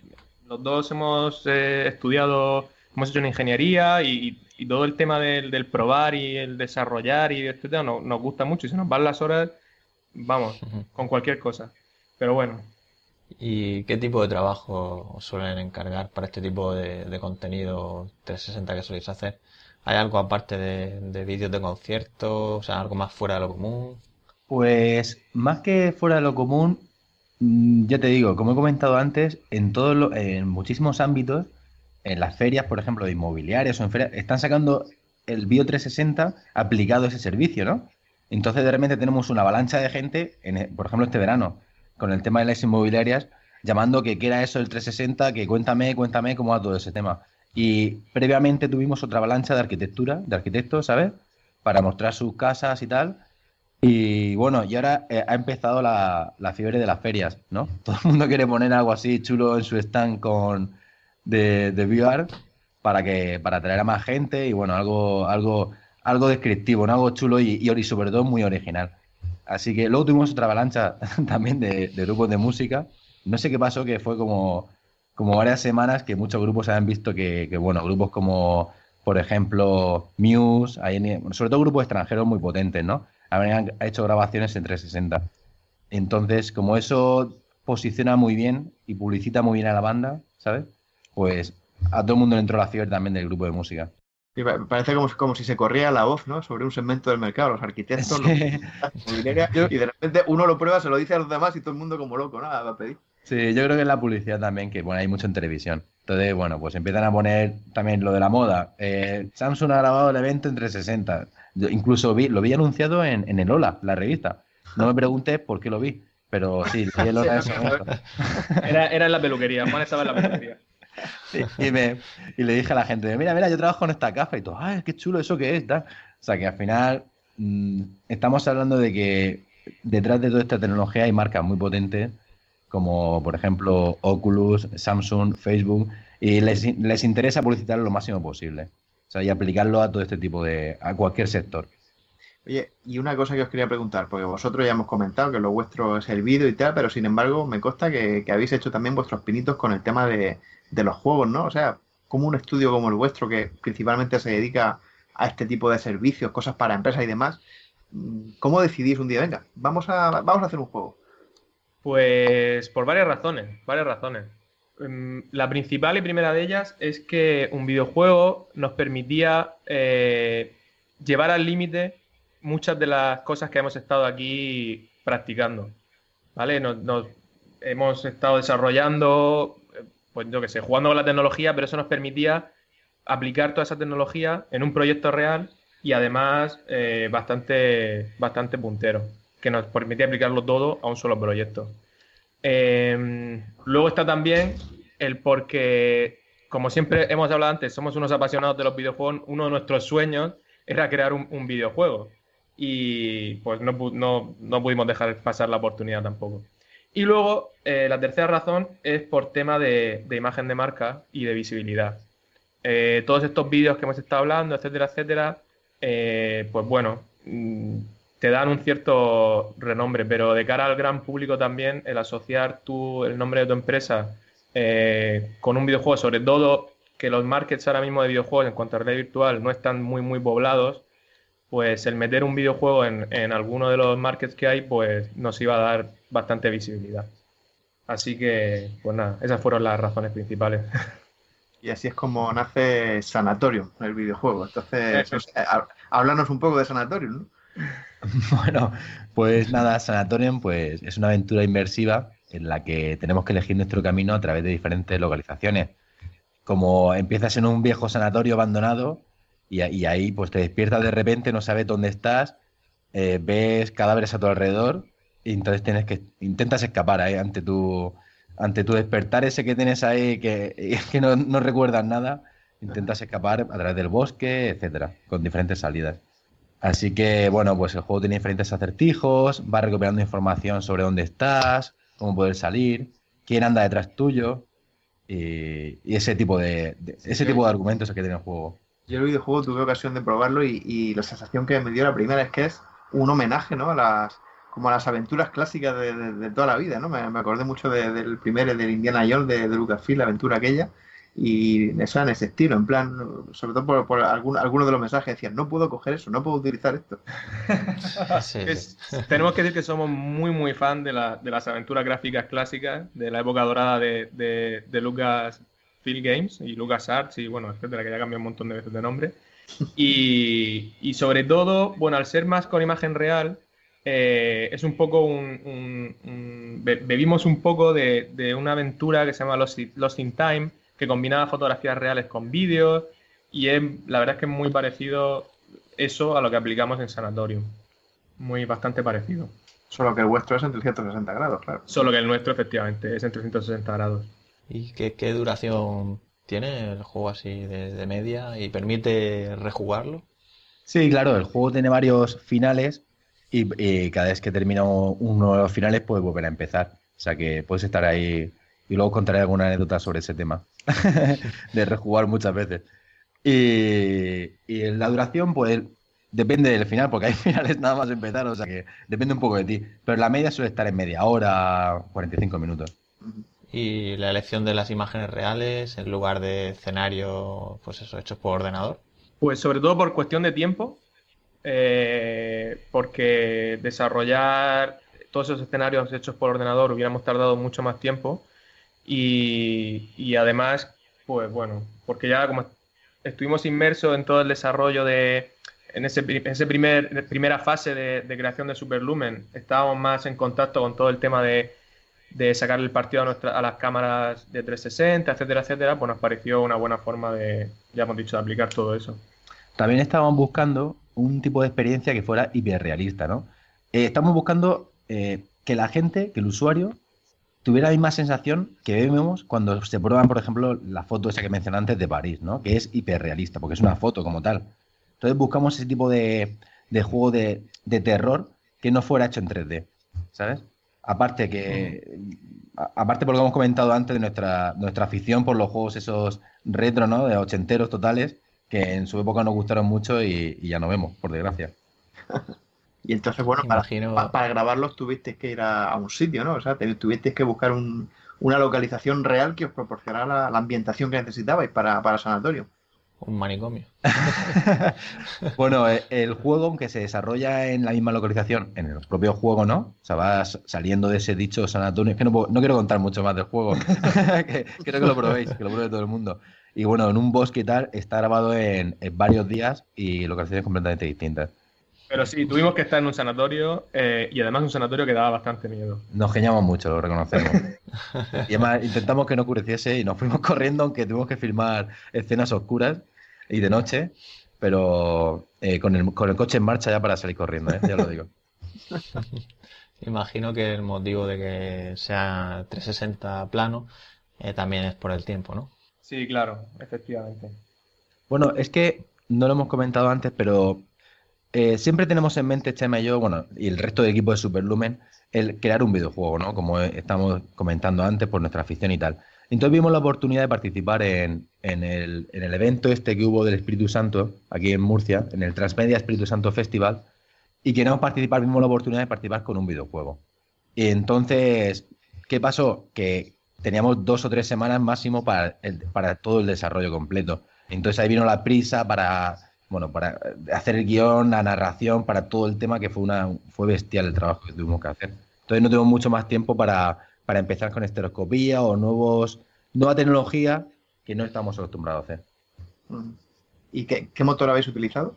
los dos hemos eh, estudiado, hemos hecho una ingeniería y, todo el tema del, probar y el desarrollar y etcétera nos, nos gusta mucho y se nos van las horas, vamos, con cualquier cosa. Pero bueno. ¿Y qué tipo de trabajo os suelen encargar para este tipo de, contenido 360 que soléis hacer? ¿Hay algo aparte de, de vídeos de conciertos? O sea, algo más fuera de lo común? Pues más que fuera de lo común, ya te digo, como he comentado antes, en todos en muchísimos ámbitos, en las ferias, por ejemplo, de inmobiliarias o en ferias, están sacando el Bio 360 aplicado a ese servicio, ¿no? Entonces de repente tenemos una avalancha de gente, en, por ejemplo, este verano, con el tema de las inmobiliarias, llamando que quiera eso el 360, que cuéntame, cuéntame cómo va todo ese tema. Y previamente tuvimos otra avalancha de arquitectura, de arquitectos, ¿sabes? Para mostrar sus casas y tal. Y bueno, y ahora eh, ha empezado la, la, fiebre de las ferias, ¿no? Todo el mundo quiere poner algo así chulo en su stand con de, de VR para que para atraer a más gente y bueno, algo algo algo descriptivo, ¿no? algo chulo y, y, sobre todo muy original. Así que luego tuvimos otra avalancha también de, grupos de música. No sé qué pasó, que fue como, como varias semanas que muchos grupos habían visto que, que bueno, grupos como, por ejemplo, Muse, sobre todo grupos extranjeros muy potentes, ¿no? Habrían hecho grabaciones en 360. Entonces, como eso posiciona muy bien y publicita muy bien a la banda, ¿sabes? Pues a todo el mundo le entró la fiebre también del grupo de música. Sí, parece como, como, si se corría la voz, ¿no? Sobre un segmento del mercado, los arquitectos, sí. los... y de repente uno lo prueba, se lo dice a los demás y todo el mundo como loco, ¿no? Va a pedir. Sí, yo creo que es la publicidad también, que bueno, hay mucho en televisión. Entonces, bueno, pues empiezan a poner también lo de la moda. Eh, Samsung ha grabado el evento en 360 incluso vi, lo vi anunciado en, en el Ola, la revista. No me preguntes por qué lo vi, pero sí, vi el Ola Era, era en la peluquería, Juan estaba en la peluquería. y, me, y, le dije a la gente, mira, mira, yo trabajo en esta caja y todo, ay, qué chulo eso que es, O sea, que al final mmm, estamos hablando de que detrás de toda esta tecnología hay marcas muy potentes, como por ejemplo Oculus, Samsung, Facebook, y les, les interesa publicitar lo máximo posible. O sea, y aplicarlo a todo este tipo de, a cualquier sector. Oye, y una cosa que os quería preguntar, porque vosotros ya hemos comentado que lo vuestro es el vídeo y tal, pero sin embargo me consta que, habéis hecho también vuestros pinitos con el tema de, los juegos, ¿no? O sea, como un estudio como el vuestro, que principalmente se dedica a este tipo de servicios, cosas para empresas y demás, ¿cómo decidís un día, venga, vamos a, vamos a hacer un juego? Pues por varias razones, varias razones. Em, la principal y primera de ellas es que un videojuego nos permitía eh, llevar al límite muchas de las cosas que hemos estado aquí practicando. ¿Vale? Nos, hemos estado desarrollando, pues yo qué sé, jugando con la tecnología, pero eso nos permitía aplicar toda esa tecnología en un proyecto real y además eh, bastante, bastante puntero, que nos permitía aplicarlo todo a un solo proyecto. Em, luego está también el porque, como siempre hemos hablado antes, somos unos apasionados de los videojuegos. Uno de nuestros sueños era crear un, videojuego. Y pues no, pudimos dejar pasar la oportunidad tampoco. Y luego, eh, la tercera razón es por tema de, imagen de marca y de visibilidad. Eh, todos estos vídeos que hemos estado hablando, etcétera, etcétera, eh, pues bueno, mm, te dan un cierto renombre, pero de cara al gran público también, el asociar tú, el nombre de tu empresa eh, con un videojuego, sobre todo que los markets ahora mismo de videojuegos en cuanto a realidad virtual no están muy, muy poblados, pues el meter un videojuego en, en alguno de los markets que hay, pues nos iba a dar bastante visibilidad. Así que, pues nada, esas fueron las razones principales. Y así es como nace Sanatorium, el videojuego. Entonces, eh, háblanos un poco de Sanatorium, ¿no? Bueno, pues nada, Sanatorium pues, es una aventura inmersiva en la que tenemos que elegir nuestro camino a través de diferentes localizaciones. Como empiezas en un viejo sanatorio abandonado y, ahí pues te despiertas de repente, no sabes dónde estás, eh, ves cadáveres a tu alrededor y entonces tienes que intentas escapar ante tu ante tu despertar ese que tienes ahí que, que no, no recuerdas nada, intentas escapar a través del bosque, etcétera, con diferentes salidas. Así que, bueno, pues el juego tiene diferentes acertijos, va recuperando información sobre dónde estás, cómo poder salir, quién anda detrás tuyo y, ese tipo de, ese tipo de argumentos que tiene el juego. Yo el videojuego tuve ocasión de probarlo y, la sensación que me dio la primera es que es un homenaje, ¿no? A las como a las aventuras clásicas de, toda la vida, ¿no? Me, acordé mucho del primer, del Indiana Jones de, de Lucasfilm, la aventura aquella, y eso en ese estilo, en plan, sobre todo por, algunos de los mensajes decían, no puedo coger eso, no puedo utilizar esto. tenemos que decir que somos muy, muy fan de, las aventuras gráficas clásicas, de la época dorada de, de, Lucas Field Games y Lucas Arts y bueno, etcétera, que ya cambió un montón de veces de nombre. Y, sobre todo, bueno, al ser más con imagen real, eh, es un poco un, bebimos un poco de, una aventura que se llama Lost in Time, que combinaba fotografías reales con vídeos y es, la verdad es que es muy parecido eso a lo que aplicamos en Sanatorium. Muy bastante parecido. Solo que el vuestro es en 360 grados, claro. Solo que el nuestro efectivamente es en 360 grados. ¿Y qué, duración tiene el juego así de, de media y permite rejugarlo? Sí, claro, el juego tiene varios finales y, y cada vez que termina uno de los finales puedes volver a empezar. O sea que puedes estar ahí y luego contaré alguna anécdota sobre ese tema de rejugar muchas veces. Y, y la duración, pues depende del final, porque hay finales nada más empezar, o sea que depende un poco de ti. Pero la media suele estar en media hora, 45 minutos. Y la elección de las imágenes reales en lugar de escenarios, pues eso, hechos por ordenador. Pues sobre todo por cuestión de tiempo, eh, porque desarrollar todos esos escenarios hechos por ordenador hubiéramos tardado mucho más tiempo y, y además, pues bueno, porque ya como estuvimos inmersos en todo el desarrollo de, en en ese primer, primera fase de, de, creación de Superlumen, estábamos más en contacto con todo el tema de, de sacar el partido a, nuestra, a las cámaras de 360, etcétera, etcétera, pues nos pareció una buena forma de, ya hemos dicho, de aplicar todo eso. También estábamos buscando un tipo de experiencia que fuera hiperrealista, ¿no? Eh, estamos buscando eh, que la gente, que el usuario, tuviera la misma sensación que vemos cuando se prueban, por ejemplo, la foto esa que mencioné antes de París, ¿no? Que es hiperrealista, porque es una foto como tal. Entonces buscamos ese tipo de, de juego de, de, terror que no fuera hecho en 3D, ¿sabes? Aparte que, aparte por lo que hemos comentado antes de nuestra, nuestra afición por los juegos esos retro, ¿no? De ochenteros totales, que en su época nos gustaron mucho y, y ya no vemos, por desgracia. y entonces, bueno, para, para, para, grabarlos tuviste que ir a, a, un sitio, ¿no? O sea, tuviste que buscar un, una localización real que os proporcionara la, la ambientación que necesitabais para, para sanatorio. Un manicomio. bueno, el juego, aunque se desarrolla en la misma localización, en el propio juego, ¿no? O sea, vas saliendo de ese dicho sanatorio. Es que no, puedo, no quiero contar mucho más del juego. que, quiero que lo probéis, que lo pruebe todo el mundo. Y bueno, en un bosque y tal, está grabado en, en varios días y localizaciones completamente distintas. Pero sí, tuvimos que estar en un sanatorio eh, y además un sanatorio que daba bastante miedo. Nos geñamos mucho, lo reconocemos. y además intentamos que no oscureciese y nos fuimos corriendo, aunque tuvimos que filmar escenas oscuras y de noche, pero eh, con, el, con el coche en marcha ya para salir corriendo, ¿eh? ya lo digo. Imagino que el motivo de que sea 360 plano eh, también es por el tiempo, ¿no? Sí, claro, efectivamente. Bueno, es que no lo hemos comentado antes, pero eh, siempre tenemos en mente, Chema y yo, bueno, y el resto del equipo de Superlumen, el crear un videojuego, ¿no? Como estamos comentando antes por nuestra afición y tal. Entonces vimos la oportunidad de participar en, en, el, en, el, evento este que hubo del Espíritu Santo, aquí en Murcia, en el Transmedia Espíritu Santo Festival, y queríamos participar, vimos la oportunidad de participar con un videojuego. Y entonces, ¿qué pasó? Que teníamos dos o tres semanas máximo para, el, para todo el desarrollo completo. Entonces ahí vino la prisa para, bueno, para hacer el guion, la narración, para todo el tema, que fue, una, fue bestial el trabajo que tuvimos que hacer. Entonces no tuvimos mucho más tiempo para, para empezar con estereoscopía o nuevos, nueva tecnología que no estamos acostumbrados a hacer. ¿Y qué, qué motor habéis utilizado?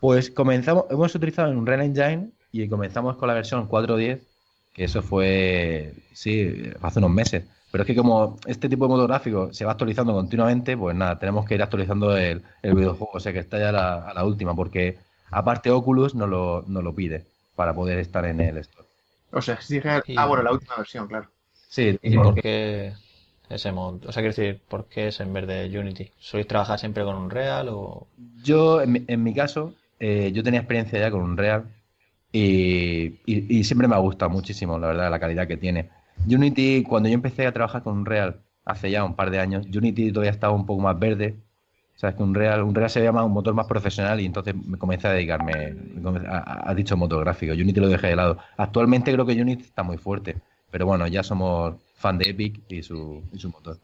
Pues comenzamos, hemos utilizado un Unreal Engine y comenzamos con la versión 4.10, que eso fue, sí, hace unos meses. Pero es que como este tipo de motor gráfico se va actualizando continuamente, pues nada, tenemos que ir actualizando el, el videojuego, o sea que está ya a la, a la última, porque aparte Oculus nos lo, nos lo pide para poder estar en el store. O sea, exige... Ah, bueno, la última versión, claro. Sí, ¿Y por qué ese mod? O sea, quiero decir, ¿por qué es en vez de Unity? ¿Sois trabajar siempre con Unreal o...? Yo, en mi, en mi caso, eh, yo tenía experiencia ya con Unreal y, y, y, siempre me ha gustado muchísimo, la verdad, la calidad que tiene. Unity, cuando yo empecé a trabajar con Unreal, hace ya un par de años, Unity todavía estaba un poco más verde. Unreal, Unreal se llama un motor más profesional y entonces me comencé a dedicarme a, a dicho motor gráfico. Unity lo dejé de lado. Actualmente creo que Unity está muy fuerte. Pero bueno, ya somos fan de Epic y su, y su motor.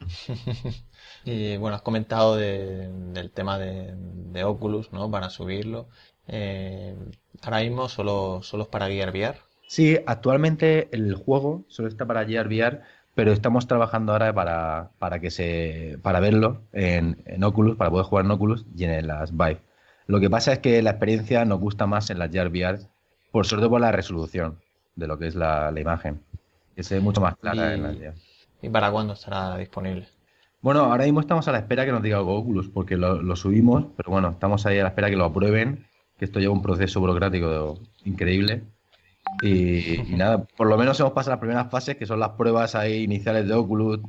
y bueno, has comentado de, del tema de, de, Oculus, ¿no? Para subirlo. Eh, ahora mismo solo, solo es para Gear VR. Sí, actualmente el juego solo está para Gear VR, pero estamos trabajando ahora para, para que se para verlo en, en Oculus, para poder jugar en Oculus y en las Vive. Lo que pasa es que la experiencia nos gusta más en las Gear VR, por sobre todo por la resolución de lo que es la, la imagen que se ve mucho más clara y, en la idea. ¿Y para cuándo estará disponible? Bueno, ahora mismo estamos a la espera que nos diga algo Oculus, porque lo, lo, subimos, pero bueno, estamos ahí a la espera que lo aprueben, que esto lleva un proceso burocrático increíble. Y, y, nada, por lo menos hemos pasado las primeras fases, que son las pruebas ahí iniciales de Oculus,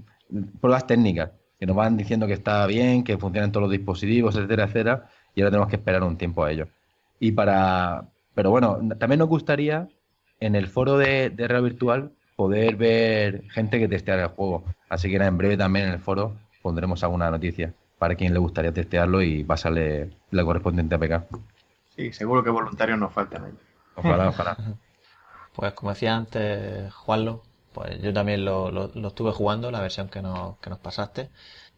pruebas técnicas. que nos van diciendo que está bien, que funcionan todos los dispositivos, etcétera, etcétera, y ahora tenemos que esperar un tiempo a ello. Y para, pero bueno, también nos gustaría en el foro de, de Real Virtual poder ver gente que testeara el juego. Así que en breve también en el foro pondremos alguna noticia para quien le gustaría testearlo y pasarle la correspondiente APK. Sí, seguro que voluntarios nos faltan. Ojalá, ojalá. Pues como decía antes Juanlo, pues yo también lo, lo, estuve jugando, la versión que nos, que nos pasaste.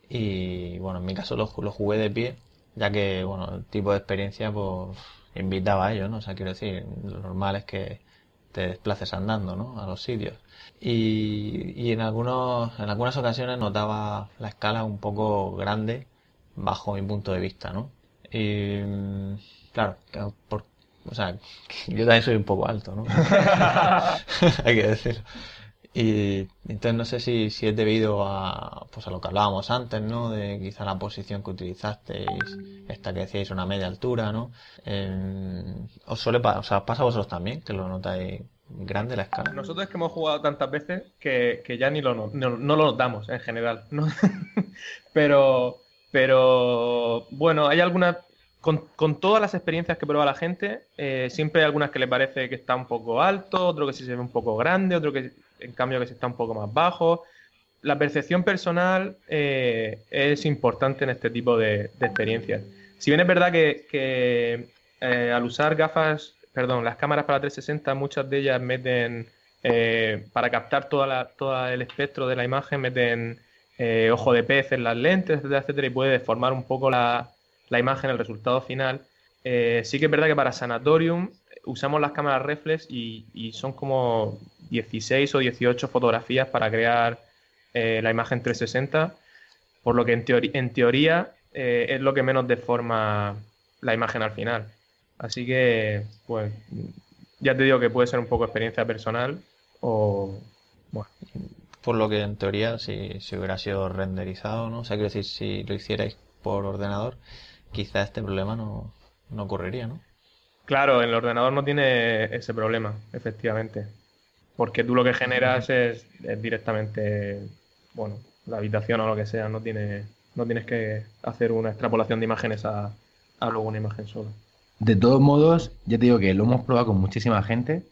Y bueno, en mi caso lo, lo jugué de pie, ya que, bueno, el tipo de experiencia, pues invitaba a ello, ¿no? O sea, quiero decir, lo normal es que te desplaces andando, ¿no? A los sitios. Y, y en algunos, en algunas ocasiones notaba la escala un poco grande bajo mi punto de vista, ¿no? Y claro, por, o sea, yo también soy un poco alto, ¿no? Hay que decir. Y entonces no sé si, si es debido a, pues a lo que hablábamos antes, ¿no? De quizá la posición que utilizasteis, esta que decíais una media altura, ¿no? Eh, ¿Os suele o sea, pasa a vosotros también, que lo notáis grande la escala? Nosotros es que hemos jugado tantas veces que, que ya ni lo, no, no, lo notamos en general, ¿no? pero, pero, bueno, hay algunas con, todas las experiencias que prueba la gente, eh, siempre hay algunas que le parece que está un poco alto, otro que sí se ve un poco grande, otro que en cambio que se está un poco más bajo. La percepción personal eh, es importante en este tipo de, experiencias. Si bien es verdad que, eh, al usar gafas, perdón, las cámaras para 360, muchas de ellas meten, para captar toda la, todo el espectro de la imagen, meten ojo de pez en las lentes, etcétera, etcétera, y puede deformar un poco la, la imagen, el resultado final. Eh, sí que es verdad que para Sanatorium usamos las cámaras reflex y, son como 16 o 18 fotografías para crear eh, la imagen 360, por lo que en, en teoría eh, es lo que menos deforma la imagen al final. Así que, pues, ya te digo que puede ser un poco experiencia personal o, bueno. Por lo que en teoría, si, si hubiera sido renderizado, ¿no? O sea, quiero decir, si lo hicierais por ordenador, quizá este problema no, ocurriría, ¿no? Claro, el ordenador no tiene ese problema, efectivamente. Porque tú lo que generas es, directamente, bueno, la habitación o lo que sea, no, tiene, no tienes que hacer una extrapolación de imágenes a, luego una imagen sola. De todos modos, ya te digo que lo hemos probado con muchísima gente.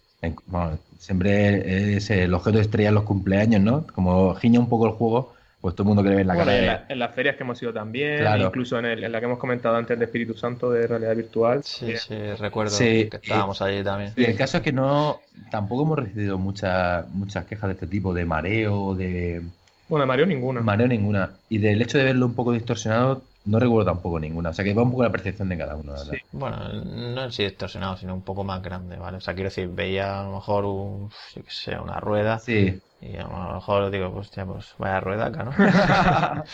siempre es el objeto estrella en los cumpleaños, ¿no? Como giña un poco el juego, pues todo el mundo quiere ver la cara en, las ferias que hemos ido también, incluso en, la que hemos comentado antes de Espíritu Santo de realidad virtual. Sí, sí, recuerdo que estábamos allí también. el caso es que no, tampoco hemos recibido muchas muchas quejas de este tipo, de mareo, de... Bueno, de mareo ninguna. Mareo ninguna. Y del hecho de verlo un poco distorsionado, no recuerdo tampoco ninguna. O sea que va un poco la percepción de cada uno. Sí. Bueno, no en sí distorsionado, sino un poco más grande, ¿vale? O sea, quiero decir, veía a lo mejor un, yo qué sé, una rueda. Sí. Y a lo mejor digo, pues, ya, pues vaya rueda acá, ¿no?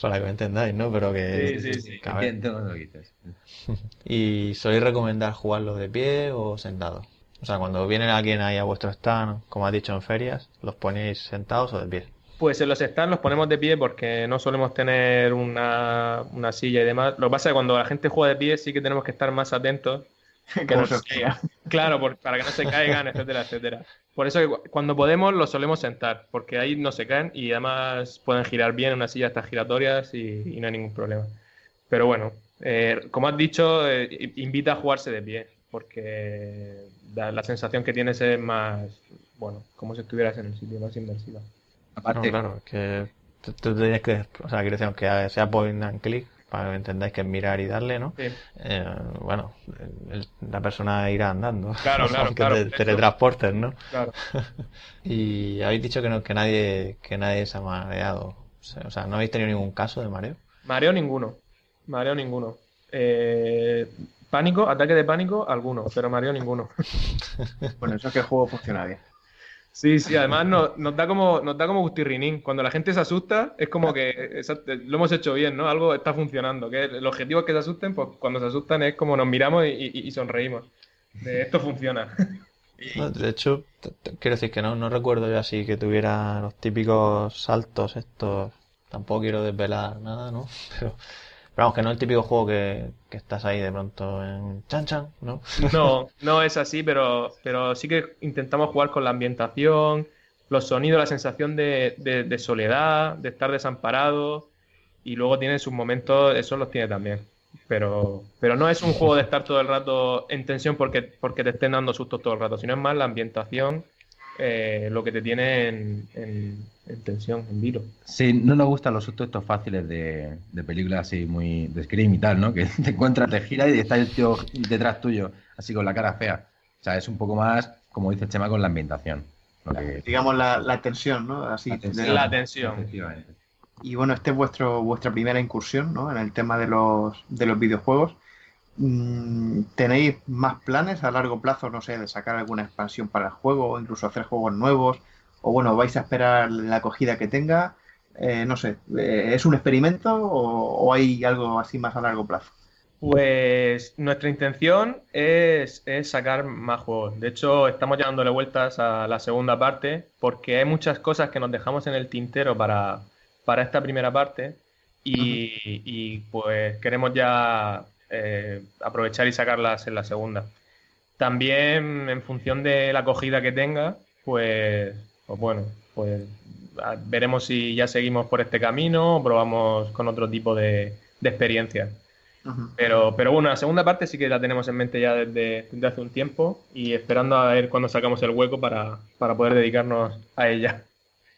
Para que me entendáis, ¿no? Pero que... Sí, sí, sí. lo ¿Y soléis recomendar jugarlo de pie o sentado? O sea, cuando viene alguien ahí a vuestro stand, como has dicho en ferias, ¿los ponéis sentados o de pie? Pues en los stands los ponemos de pie porque no solemos tener una, una silla y demás. Lo que pasa es que cuando la gente juega de pie sí que tenemos que estar más atentos que no se caigan. Claro, para que no se caigan, etcétera, etcétera. Por eso cuando podemos los solemos sentar, porque ahí no se caen y además pueden girar bien en una silla estas giratorias y, no hay ningún problema. Pero bueno, eh, como has dicho, eh, invita a jugarse de pie, porque la sensación que tienes es más, bueno, como si estuvieras en el sitio, más inmersiva. Aparte, claro, que tú, tienes que, o sea, quiero decir, aunque sea point and click, para que entendáis que es mirar y darle, ¿no? Sí. Eh, bueno, la persona irá andando. Claro, claro, claro. teletransportes, ¿no? Claro. y habéis dicho que no, que nadie, que nadie se ha mareado. O sea, ¿no habéis tenido ningún caso de mareo? Mareo ninguno. Mareo ninguno. Eh, pánico, ataque de pánico, alguno, pero mareo ninguno. bueno, eso es que el juego funciona bien. Sí, sí, además nos, da como nos da como gustirrinín. Cuando la gente se asusta, es como que lo hemos hecho bien, ¿no? Algo está funcionando. Que el objetivo es que se asusten, pues cuando se asustan es como nos miramos y, sonreímos. De esto funciona. de hecho, quiero decir que no, no recuerdo yo así que tuviera los típicos saltos estos. Tampoco quiero desvelar nada, ¿no? Pero vamos, que no es el típico juego que, estás ahí de pronto en chan chan, ¿no? No, no es así, pero, pero sí que intentamos jugar con la ambientación, los sonidos, la sensación de, de, soledad, de estar desamparado. Y luego tiene sus momentos, eso los tiene también. Pero, pero no es un juego de estar todo el rato en tensión porque, porque te estén dando sustos todo el rato, sino es más la ambientación eh, lo que te tiene en, en, tensión, en vilo. Sí, no nos gustan los sustos estos fáciles de, de películas así muy de scream y tal, ¿no? Que te encuentras, te gira y está el tío detrás tuyo, así con la cara fea. O sea, es un poco más, como dice Chema, con la ambientación. Digamos la, la, tensión, ¿no? Así, la tensión. La tensión. Y bueno, esta es vuestro, vuestra primera incursión, ¿no? En el tema de los, de los videojuegos. Mm, ¿Tenéis más planes a largo plazo, no sé, de sacar alguna expansión para el juego o incluso hacer juegos nuevos? O bueno, vais a esperar la acogida que tenga. Eh, no sé, eh, ¿es un experimento o, hay algo así más a largo plazo? Pues nuestra intención es, sacar más juegos. De hecho, estamos ya dándole vueltas a la segunda parte porque hay muchas cosas que nos dejamos en el tintero para, esta primera parte y pues queremos ya eh, aprovechar y sacarlas en la segunda. También en función de la acogida que tenga, pues, pues bueno, pues veremos si ya seguimos por este camino o probamos con otro tipo de, experiencias. Pero, pero bueno, la segunda parte sí que la tenemos en mente ya desde, hace un tiempo y esperando a ver cuándo sacamos el hueco para, poder dedicarnos a ella.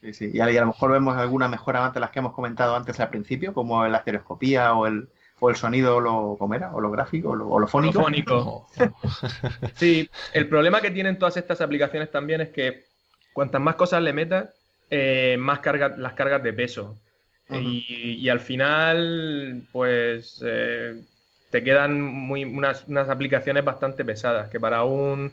Sí, sí. Y a, lo mejor vemos alguna mejora más de las que hemos comentado antes al principio, como la estereoscopía o el, o el sonido lo, ¿cómo era? ¿O lo gráfico? ¿O lo, fónico? sí, el problema que tienen todas estas aplicaciones también es que cuantas más cosas le metas, eh, más carga, las cargas de peso. y, al final, pues eh, te quedan muy, unas, aplicaciones bastante pesadas, que para un,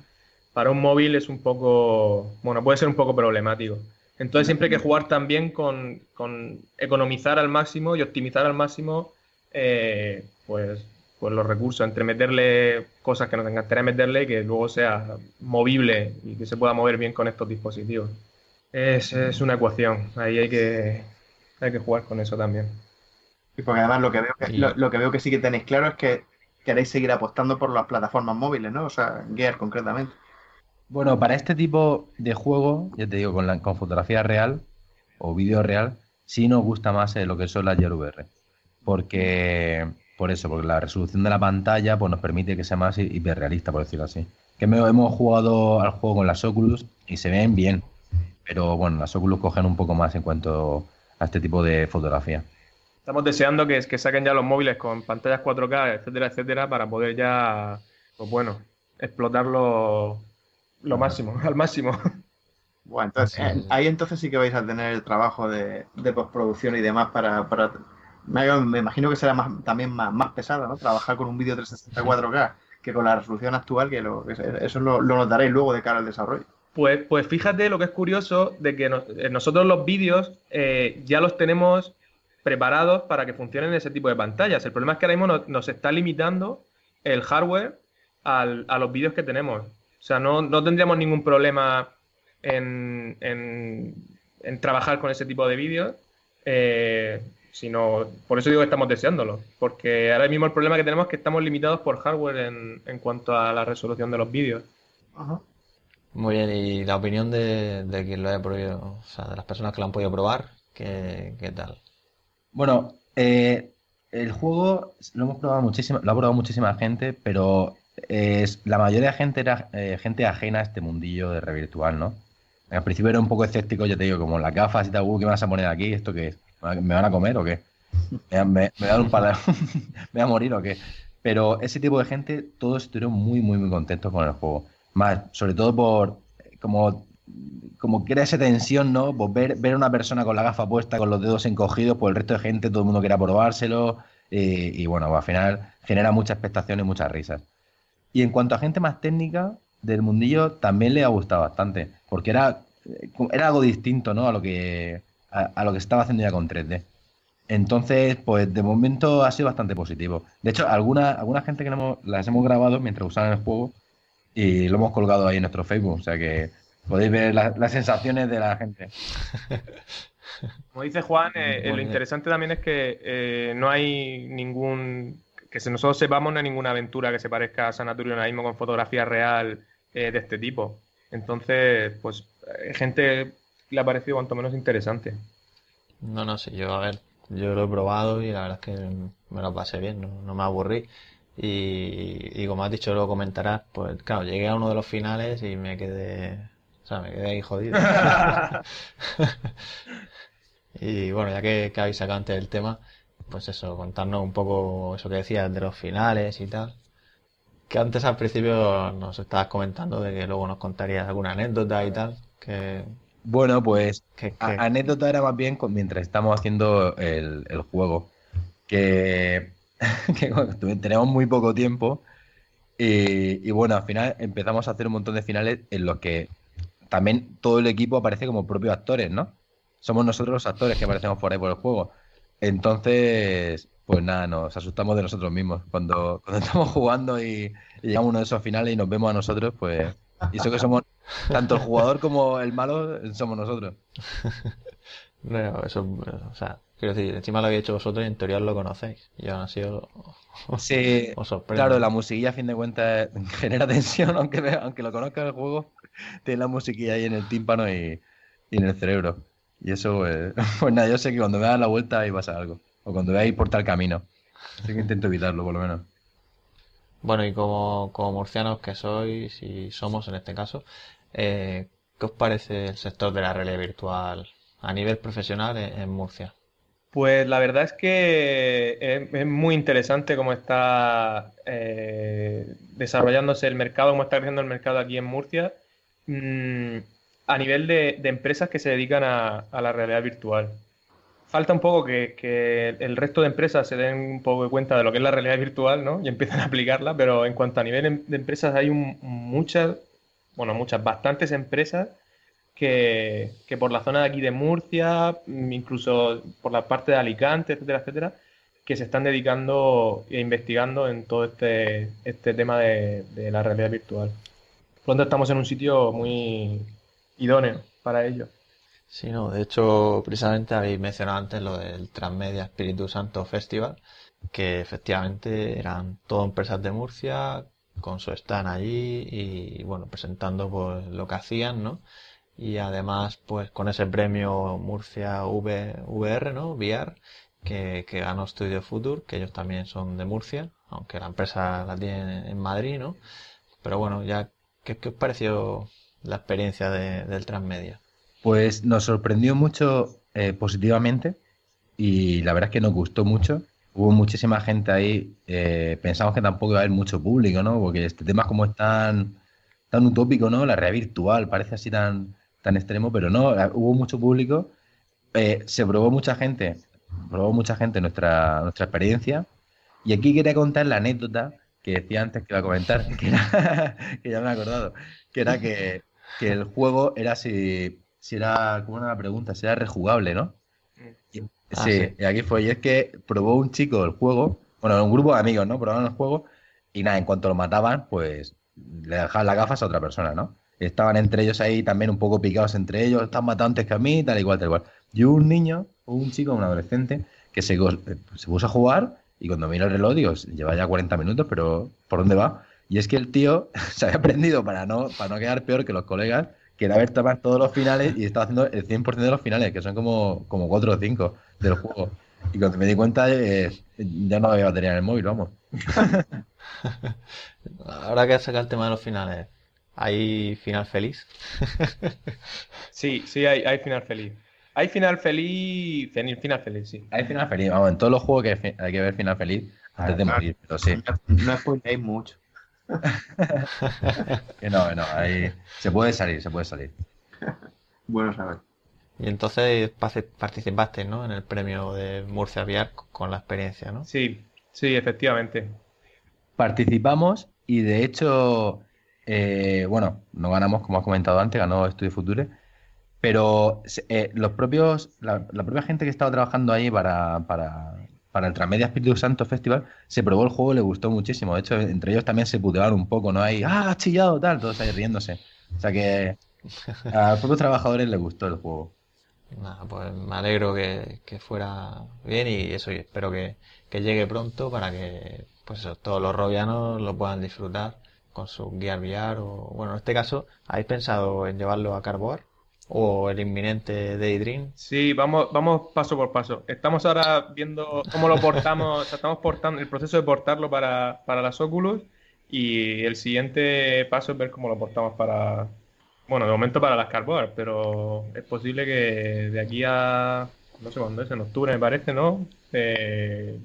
para un móvil es un poco, bueno, puede ser un poco problemático. Entonces siempre hay que jugar también con, con economizar al máximo y optimizar al máximo eh, pues, pues los recursos, entre meterle cosas que nos encantaría meterle y que luego sea movible y que se pueda mover bien con estos dispositivos. Es, es una ecuación, ahí hay que, hay que jugar con eso también. Y porque además lo que veo que, lo, que veo que sí que tenéis claro es que queréis seguir apostando por las plataformas móviles, ¿no? O sea, Gear concretamente. Bueno, para este tipo de juego, ya te digo, con, la, con fotografía real o vídeo real, sí nos gusta más eh, lo que son las Gear VR porque por eso, porque la resolución de la pantalla pues, nos permite que sea más hiperrealista, por decirlo así. Que hemos jugado al juego con las Oculus y se ven bien, pero bueno, las Oculus cogen un poco más en cuanto a este tipo de fotografía. Estamos deseando que, que saquen ya los móviles con pantallas 4K, etcétera, etcétera, para poder ya, pues bueno, explotarlo lo máximo, al máximo. Bueno, entonces, ahí entonces sí que vais a tener el trabajo de, postproducción y demás para, para me, imagino que será más, también más, más pesado, ¿no? Trabajar con un vídeo 364 k que con la resolución actual, que eso lo, notaréis luego de cara al desarrollo. Pues, pues fíjate lo que es curioso de que eh, nosotros los vídeos eh, ya los tenemos preparados para que funcionen en ese tipo de pantallas. El problema es que ahora mismo nos, está limitando el hardware a los vídeos que tenemos. O sea, no, no tendríamos ningún problema en, en, trabajar con ese tipo de vídeos. Eh, sino por eso digo que estamos deseándolo, porque ahora mismo el problema que tenemos es que estamos limitados por hardware en, en cuanto a la resolución de los vídeos. Muy bien, y la opinión de, de, quien lo haya probado, o sea, de las personas que lo han podido probar, ¿qué, qué tal? Bueno, eh, el juego lo hemos probado muchísimo, lo ha probado muchísima gente, pero es, la mayoría de gente era eh, gente ajena a este mundillo de red virtual, ¿no? Al principio era un poco escéptico, yo te digo, como las gafas y tal, uh, ¿qué me vas a poner aquí? ¿Esto qué es? ¿Me van a comer o qué? ¿Me, dan un par ¿Me voy a morir o qué? Pero ese tipo de gente, todos estuvieron muy, muy, muy contentos con el juego. Más, sobre todo por como, como crea esa tensión, ¿no? Pues ver, ver a una persona con la gafa puesta, con los dedos encogidos, pues el resto de gente, todo el mundo quería probárselo. Y, bueno, pues al final genera mucha expectación y muchas risas. Y en cuanto a gente más técnica del mundillo, también le ha gustado bastante, porque era, era algo distinto, ¿no? A lo que a, lo que estaba haciendo ya con 3D. Entonces, pues de momento ha sido bastante positivo. De hecho, alguna, alguna gente que las hemos grabado mientras usaban el juego y lo hemos colgado ahí en nuestro Facebook. O sea que podéis ver las sensaciones de la gente. Como dice Juan, eh, eh, lo interesante también es que eh, no hay ningún. que nosotros sepamos, no hay ninguna aventura que se parezca a Sanatorio mismo con fotografía real de este tipo. Entonces, pues, gente le ha parecido cuanto menos interesante. No, no sé, yo a ver, yo lo he probado y la verdad es que me lo pasé bien, no, me aburrí. Y, y, como has dicho, lo comentarás, pues claro, llegué a uno de los finales y me quedé, o sea, me quedé ahí jodido. y bueno, ya que, que habéis sacado antes el tema, pues eso, contarnos un poco eso que decías de los finales y tal. Que antes al principio nos estabas comentando de que luego nos contarías alguna anécdota y tal. Que, bueno, pues anécdota era más bien mientras estamos haciendo el, juego. Que, tenemos muy poco tiempo. Y, y, bueno, al final empezamos a hacer un montón de finales en los que también todo el equipo aparece como propios actores, ¿no? Somos nosotros los actores que aparecemos por ahí por el juego. Entonces, pues nada, nos asustamos de nosotros mismos. Cuando, cuando estamos jugando y, llegamos a uno de esos finales y nos vemos a nosotros, pues. Y eso que somos tanto el jugador como el malo, somos nosotros. No, eso, o sea, quiero decir, encima lo habéis hecho vosotros y en teoría lo conocéis. Y aún así os, sí, Claro, la musiquilla a fin de cuentas genera tensión, aunque, aunque lo conozca el juego, tiene la musiquilla ahí en el tímpano y, y en el cerebro. Y eso, pues, pues nada, yo sé que cuando me dan la vuelta ahí pasa algo. O cuando veáis por tal camino. Así que intento evitarlo, por lo menos. Bueno, y como, como murcianos que sois, y somos en este caso, eh, ¿qué os parece el sector de la realidad virtual a nivel profesional en, Murcia? Pues la verdad es que es, muy interesante cómo está eh, desarrollándose el mercado, cómo está creciendo el mercado aquí en Murcia. Mm, a nivel de, empresas que se dedican a, la realidad virtual. Falta un poco que, el resto de empresas se den un poco de cuenta de lo que es la realidad virtual, ¿no? Y empiezan a aplicarla, pero en cuanto a nivel de empresas hay muchas, bueno, muchas, bastantes empresas que, por la zona de aquí de Murcia, incluso por la parte de Alicante, etcétera, etcétera, que se están dedicando e investigando en todo este, este tema de, de la realidad virtual. Por estamos en un sitio muy, idóneo para ello. Sí, no, de hecho, precisamente habéis mencionado antes lo del Transmedia Espíritu Santo Festival, que efectivamente eran todas empresas de Murcia con su stand allí y bueno, presentando pues lo que hacían, ¿no? Y además, pues con ese premio Murcia v, VR, ¿no? VR, que, que ganó Studio Future, que ellos también son de Murcia, aunque la empresa la tiene en Madrid, ¿no? Pero bueno, ya, ¿qué, qué os pareció la experiencia del Transmedia? Pues nos sorprendió mucho eh, positivamente y la verdad es que nos gustó mucho. Hubo muchísima gente ahí. Eh, pensamos que tampoco iba a haber mucho público, ¿no? Porque este tema es como es tan, tan utópico, ¿no? La realidad virtual parece así tan, tan extremo, pero no, hubo mucho público. Eh, se probó mucha gente, probó mucha gente nuestra, nuestra experiencia. Y aquí quería contar la anécdota que decía antes que iba a comentar, que, que ya me he acordado, que era que que el juego era si, si era, como una pregunta, si era rejugable, ¿no? Ah, sí, y aquí fue, y es que probó un chico el juego, bueno, un grupo de amigos, ¿no? Probaron el juego y nada, en cuanto lo mataban, pues le dejaban las gafas a otra persona, ¿no? Estaban entre ellos ahí también un poco picados entre ellos, están matando antes que a mí, tal igual, tal igual. Y un niño, un chico, un adolescente, que se, se puso a jugar y cuando miró el reloj, digo, lleva ya 40 minutos, pero ¿por dónde va? Y es que el tío se había aprendido para no, para no quedar peor que los colegas, que era haber tomado todos los finales y estaba haciendo el 100% de los finales, que son como, como 4 o 5 del juego. Y cuando me di cuenta, eh, ya no había batería en el móvil, vamos. Ahora que has sacado el tema de los finales, ¿hay final feliz? sí, sí, hay, hay final feliz. Hay final feliz. Final feliz, sí. Hay final feliz. Vamos, en todos los juegos que hay que ver final feliz antes de morir, pero sí. No spoiléis mucho. que no, no, ahí se puede salir, se puede salir. Bueno saber. Y entonces participaste, ¿no? En el premio de Murcia VR con la experiencia, ¿no? Sí, sí, efectivamente. Participamos y de hecho, eh, bueno, no ganamos, como has comentado antes, ganó Estudio Future, pero eh, los propios, la, la, propia gente que estaba trabajando ahí para, para para el Transmedia Espíritu Santo Festival, se probó el juego le gustó muchísimo. De hecho, entre ellos también se putearon un poco, ¿no? hay ah, ha chillado, tal, todos ahí riéndose. O sea que a los propios trabajadores les gustó el juego. Nada, pues me alegro que, fuera bien y eso, y espero que, llegue pronto para que pues todos los robianos lo puedan disfrutar con su Gear VR o, bueno, en este caso, ¿habéis pensado en llevarlo a Carboar? O el inminente Daydream. Sí, vamos, vamos paso por paso. Estamos ahora viendo cómo lo portamos, estamos portando el proceso de portarlo para, para las Oculus y el siguiente paso es ver cómo lo portamos para, bueno, de momento para las Cardboard, pero es posible que de aquí a, no sé cuándo es, en octubre me parece, ¿no? Eh,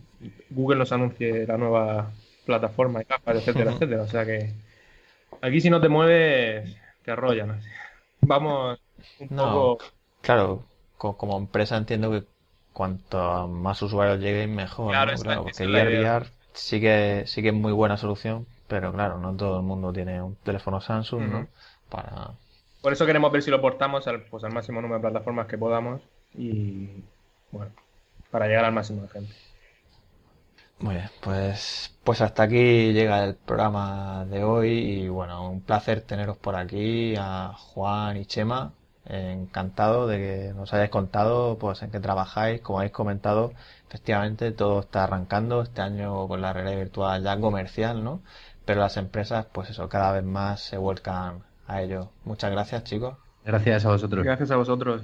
Google nos anuncie la nueva plataforma y capas, etcétera, etcétera. O sea que aquí si no te mueves, te arrollan. Vamos un poco... Claro, como empresa entiendo que cuanto más usuarios lleguen, mejor. Claro, claro porque Gear sí que, sí que es muy buena solución, pero claro, no todo el mundo tiene un teléfono Samsung, ¿no? Para... Por eso queremos ver si lo portamos al, pues, al máximo número de plataformas que podamos y, bueno, para llegar al máximo de gente. Muy bien, pues, pues hasta aquí llega el programa de hoy y bueno, un placer teneros por aquí a Juan y Chema. Encantado de que nos hayáis contado pues en qué trabajáis, como habéis comentado, efectivamente todo está arrancando este año con la realidad virtual ya comercial, ¿no? Pero las empresas, pues eso, cada vez más se vuelcan a ello. Muchas gracias, chicos. Gracias a vosotros. Gracias a vosotros.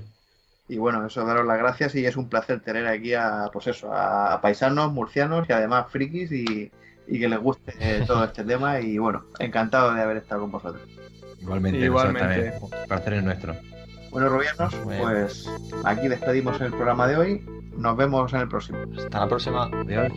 Y bueno, eso, daros las gracias y es un placer tener aquí a, pues eso, a, paisanos, murcianos y además frikis y, que les guste todo este tema y bueno, encantado de haber estado con vosotros. Igualmente, Igualmente. Placer es nuestro. Bueno, Rubianos, pues aquí despedimos el programa de hoy. Nos vemos en el próximo. Hasta la próxima. Adiós.